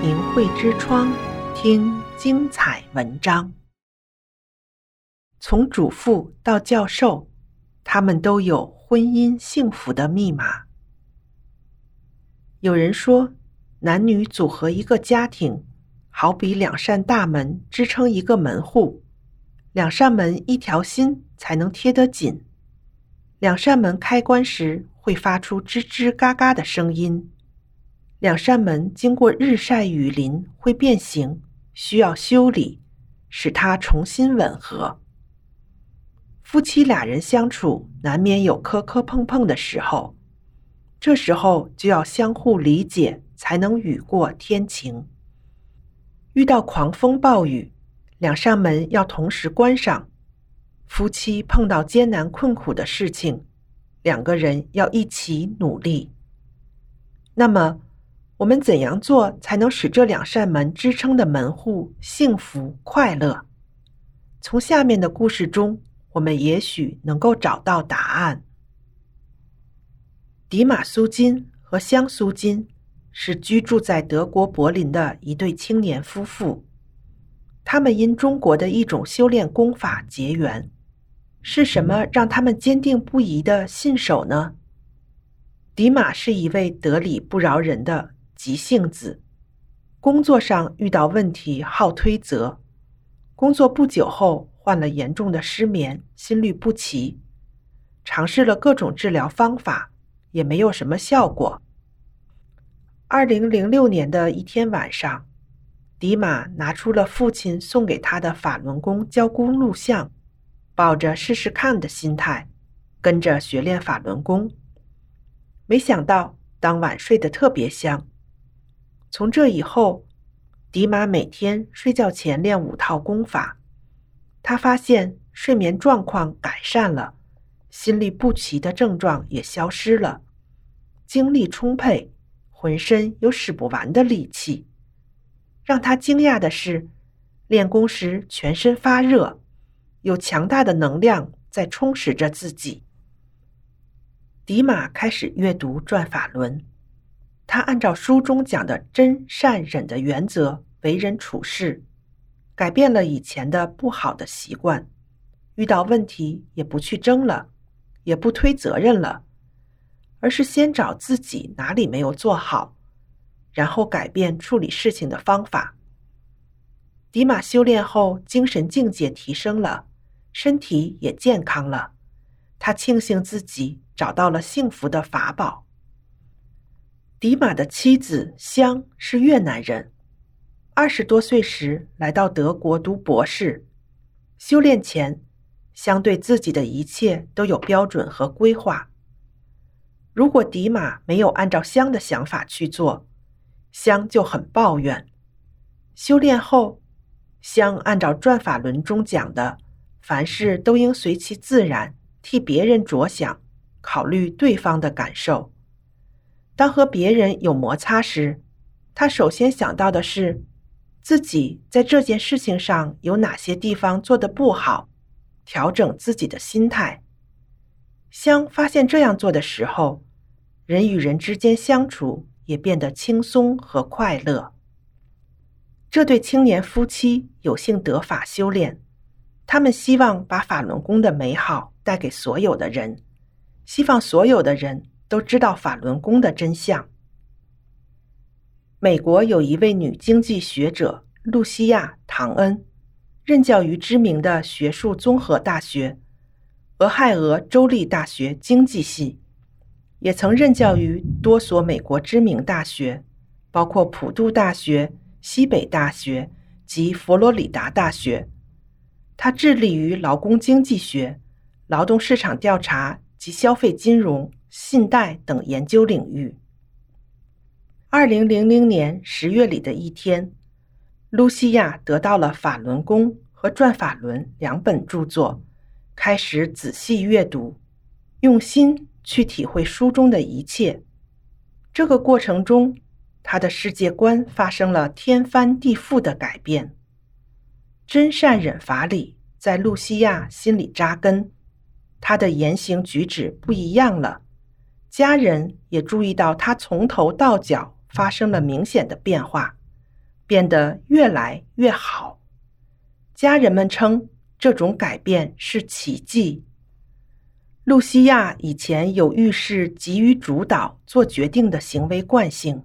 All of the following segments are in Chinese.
明慧之窗听精彩文章。从主妇到教授，他们都有婚姻幸福的密码。有人说，男女组合一个家庭，好比两扇大门支撑一个门户，两扇门一条心才能贴得紧。两扇门开关时会发出吱吱嘎嘎的声音。两扇门经过日晒雨淋会变形，需要修理，使它重新吻合。夫妻俩人相处难免有磕磕碰碰的时候，这时候就要相互理解，才能雨过天晴。遇到狂风暴雨，两扇门要同时关上。夫妻碰到艰难困苦的事情，两个人要一起努力。那么，我们怎样做才能使这两扇门支撑的门户幸福快乐？从下面的故事中，我们也许能够找到答案。迪玛·苏金和香·苏金是居住在德国柏林的一对青年夫妇，他们因中国的一种修炼功法结缘。是什么让他们坚定不移的信守呢？迪玛是一位得理不饶人的急性子，工作上遇到问题好推责，工作不久后患了严重的失眠、心律不齐，尝试了各种治疗方法，也没有什么效果。二零零六年的一天晚上，迪玛拿出了父亲送给他的法轮功教功录像。抱着试试看的心态，跟着学练法轮功。没想到当晚睡得特别香。从这以后，迪玛每天睡觉前练五套功法。他发现睡眠状况改善了，心律不齐的症状也消失了，精力充沛，浑身有使不完的力气。让他惊讶的是，练功时全身发热。有强大的能量在充实着自己。迪玛开始阅读《转法轮》，他按照书中讲的真善忍的原则为人处事，改变了以前的不好的习惯。遇到问题也不去争了，也不推责任了，而是先找自己哪里没有做好，然后改变处理事情的方法。迪玛修炼后，精神境界提升了。身体也健康了，他庆幸自己找到了幸福的法宝。迪玛的妻子香是越南人，二十多岁时来到德国读博士。修炼前，香对自己的一切都有标准和规划。如果迪玛没有按照香的想法去做，香就很抱怨。修炼后，香按照转法轮中讲的。凡事都应随其自然，替别人着想，考虑对方的感受。当和别人有摩擦时，他首先想到的是自己在这件事情上有哪些地方做得不好，调整自己的心态。香发现这样做的时候，人与人之间相处也变得轻松和快乐。这对青年夫妻有幸得法修炼。他们希望把法轮功的美好带给所有的人，希望所有的人都知道法轮功的真相。美国有一位女经济学者露西亚·唐恩，任教于知名的学术综合大学——俄亥俄州立大学经济系，也曾任教于多所美国知名大学，包括普渡大学、西北大学及佛罗里达大学。他致力于劳工经济学、劳动市场调查及消费金融、信贷等研究领域。二零零零年十月里的一天，露西亚得到了《法轮功》和《转法轮》两本著作，开始仔细阅读，用心去体会书中的一切。这个过程中，他的世界观发生了天翻地覆的改变。真善忍法理在露西亚心里扎根，他的言行举止不一样了，家人也注意到他从头到脚发生了明显的变化，变得越来越好。家人们称这种改变是奇迹。露西亚以前有遇事急于主导做决定的行为惯性，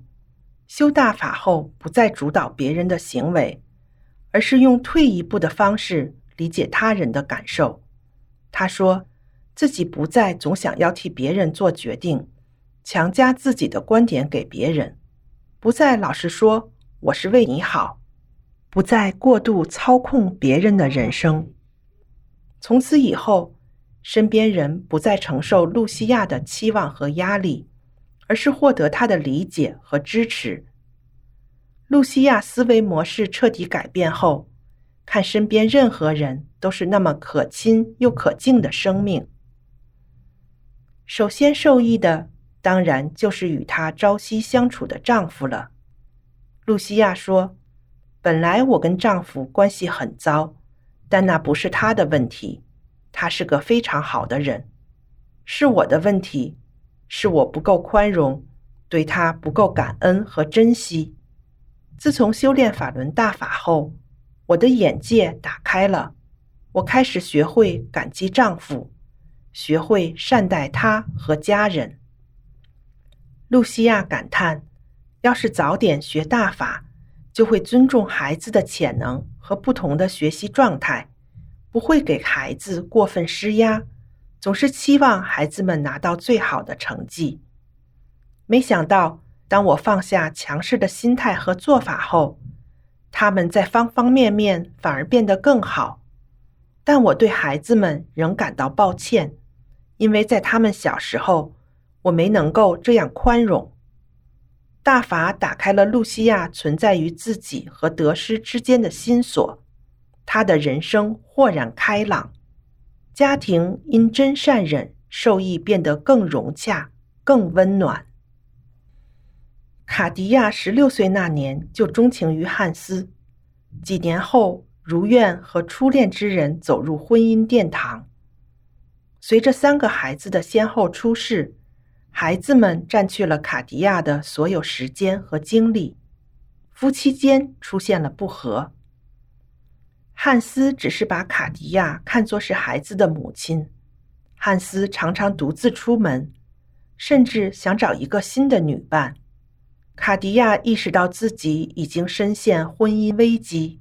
修大法后不再主导别人的行为，而是用退一步的方式理解他人的感受。他说自己不再总想要替别人做决定，强加自己的观点给别人，不再老是说我是为你好，不再过度操控别人的人生。从此以后，身边人不再承受露西亚的期望和压力，而是获得她的理解和支持。露西亚思维模式彻底改变后，看身边任何人都是那么可亲又可敬的生命。首先受益的，当然就是与她朝夕相处的丈夫了。露西亚说：“本来我跟丈夫关系很糟，但那不是他的问题。”他是个非常好的人，是我的问题，是我不够宽容，对他不够感恩和珍惜。自从修炼法轮大法后，我的眼界打开了，我开始学会感激丈夫，学会善待他和家人。露西亚感叹：要是早点学大法，就会尊重孩子的潜能和不同的学习状态。不会给孩子过分施压，总是期望孩子们拿到最好的成绩。没想到，当我放下强势的心态和做法后，他们在方方面面反而变得更好。但我对孩子们仍感到抱歉，因为在他们小时候，我没能够这样宽容。大法打开了露西亚存在于自己和得失之间的心锁。他的人生豁然开朗，家庭因真善忍受益变得更融洽、更温暖。卡迪亚十六岁那年就钟情于汉斯，几年后如愿和初恋之人走入婚姻殿堂。随着三个孩子的先后出世，孩子们占据了卡迪亚的所有时间和精力，夫妻间出现了不和。汉斯只是把卡迪亚看作是孩子的母亲。汉斯常常独自出门，甚至想找一个新的女伴。卡迪亚意识到自己已经深陷婚姻危机，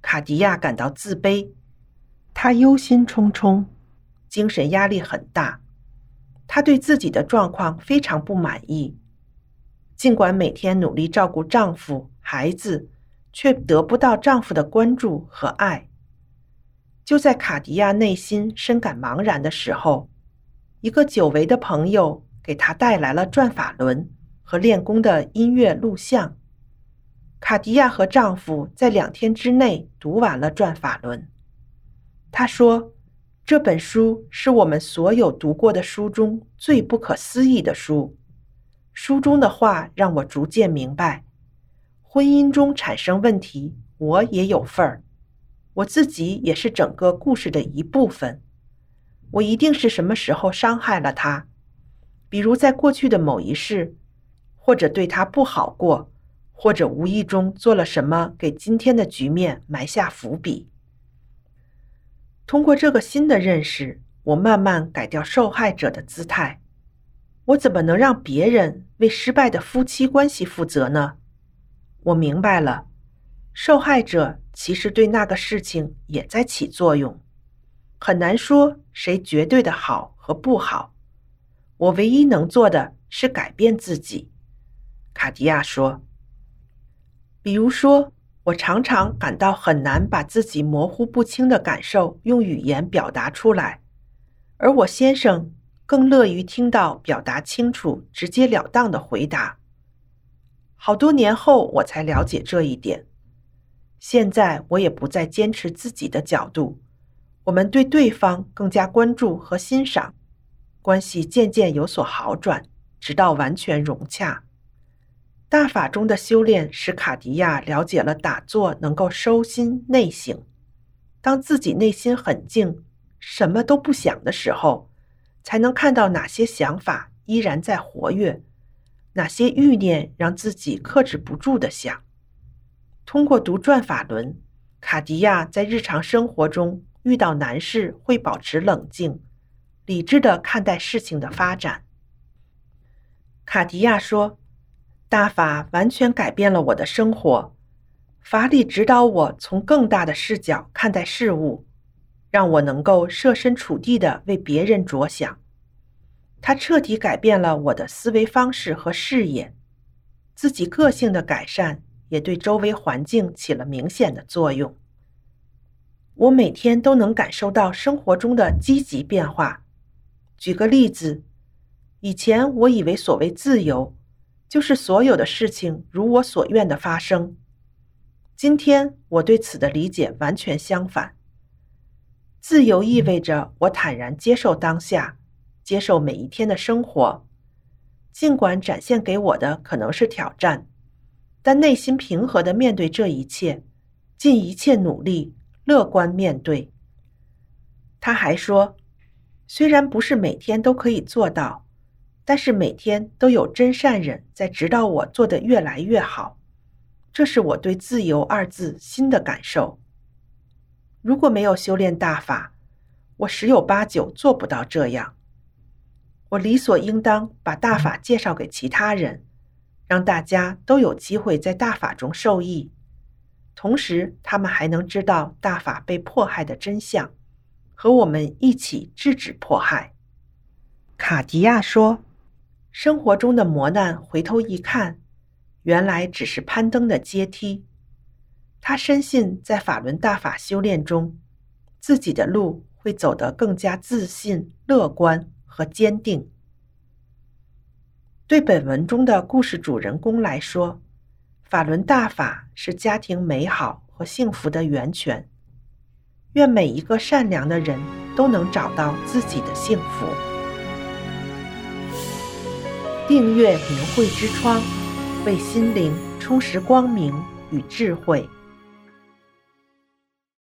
卡迪亚感到自卑，她忧心忡忡，精神压力很大。她对自己的状况非常不满意，尽管每天努力照顾丈夫、孩子。却得不到丈夫的关注和爱。就在卡迪亚内心深感茫然的时候，一个久违的朋友给她带来了转法轮和练功的音乐录像。卡迪亚和丈夫在两天之内读完了转法轮。她说：“这本书是我们所有读过的书中最不可思议的书。书中的话让我逐渐明白。”婚姻中产生问题，我也有份儿。我自己也是整个故事的一部分。我一定是什么时候伤害了他，比如在过去的某一世，或者对他不好过，或者无意中做了什么给今天的局面埋下伏笔。通过这个新的认识，我慢慢改掉受害者的姿态。我怎么能让别人为失败的夫妻关系负责呢？我明白了，受害者其实对那个事情也在起作用，很难说谁绝对的好和不好。我唯一能做的是改变自己。卡迪亚说：“比如说，我常常感到很难把自己模糊不清的感受用语言表达出来，而我先生更乐于听到表达清楚、直截了当的回答。”好多年后，我才了解这一点。现在我也不再坚持自己的角度，我们对对方更加关注和欣赏，关系渐渐有所好转，直到完全融洽。大法中的修炼使卡迪亚了解了打坐能够收心内省。当自己内心很静，什么都不想的时候，才能看到哪些想法依然在活跃。哪些欲念让自己克制不住的想？通过读转法轮，卡迪亚在日常生活中遇到难事会保持冷静，理智地看待事情的发展。卡迪亚说：“大法完全改变了我的生活，法理指导我从更大的视角看待事物，让我能够设身处地的为别人着想。它彻底改变了我的思维方式和视野，自己个性的改善。”也对周围环境起了明显的作用。我每天都能感受到生活中的积极变化。举个例子，以前我以为所谓自由，就是所有的事情如我所愿的发生。今天我对此的理解完全相反。自由意味着我坦然接受当下，接受每一天的生活，尽管展现给我的可能是挑战。但内心平和的面对这一切，尽一切努力，乐观面对。他还说，虽然不是每天都可以做到，但是每天都有真善人在指导我做得越来越好。这是我对“自由”二字新的感受。如果没有修炼大法，我十有八九做不到这样。我理所应当把大法介绍给其他人。让大家都有机会在大法中受益，同时他们还能知道大法被迫害的真相，和我们一起制止迫害。卡迪亚说：“生活中的磨难，回头一看，原来只是攀登的阶梯。”他深信，在法轮大法修炼中，自己的路会走得更加自信、乐观和坚定。对本文中的故事主人公来说，法轮大法是家庭美好和幸福的源泉。愿每一个善良的人都能找到自己的幸福。订阅明慧之窗，为心灵充实光明与智慧。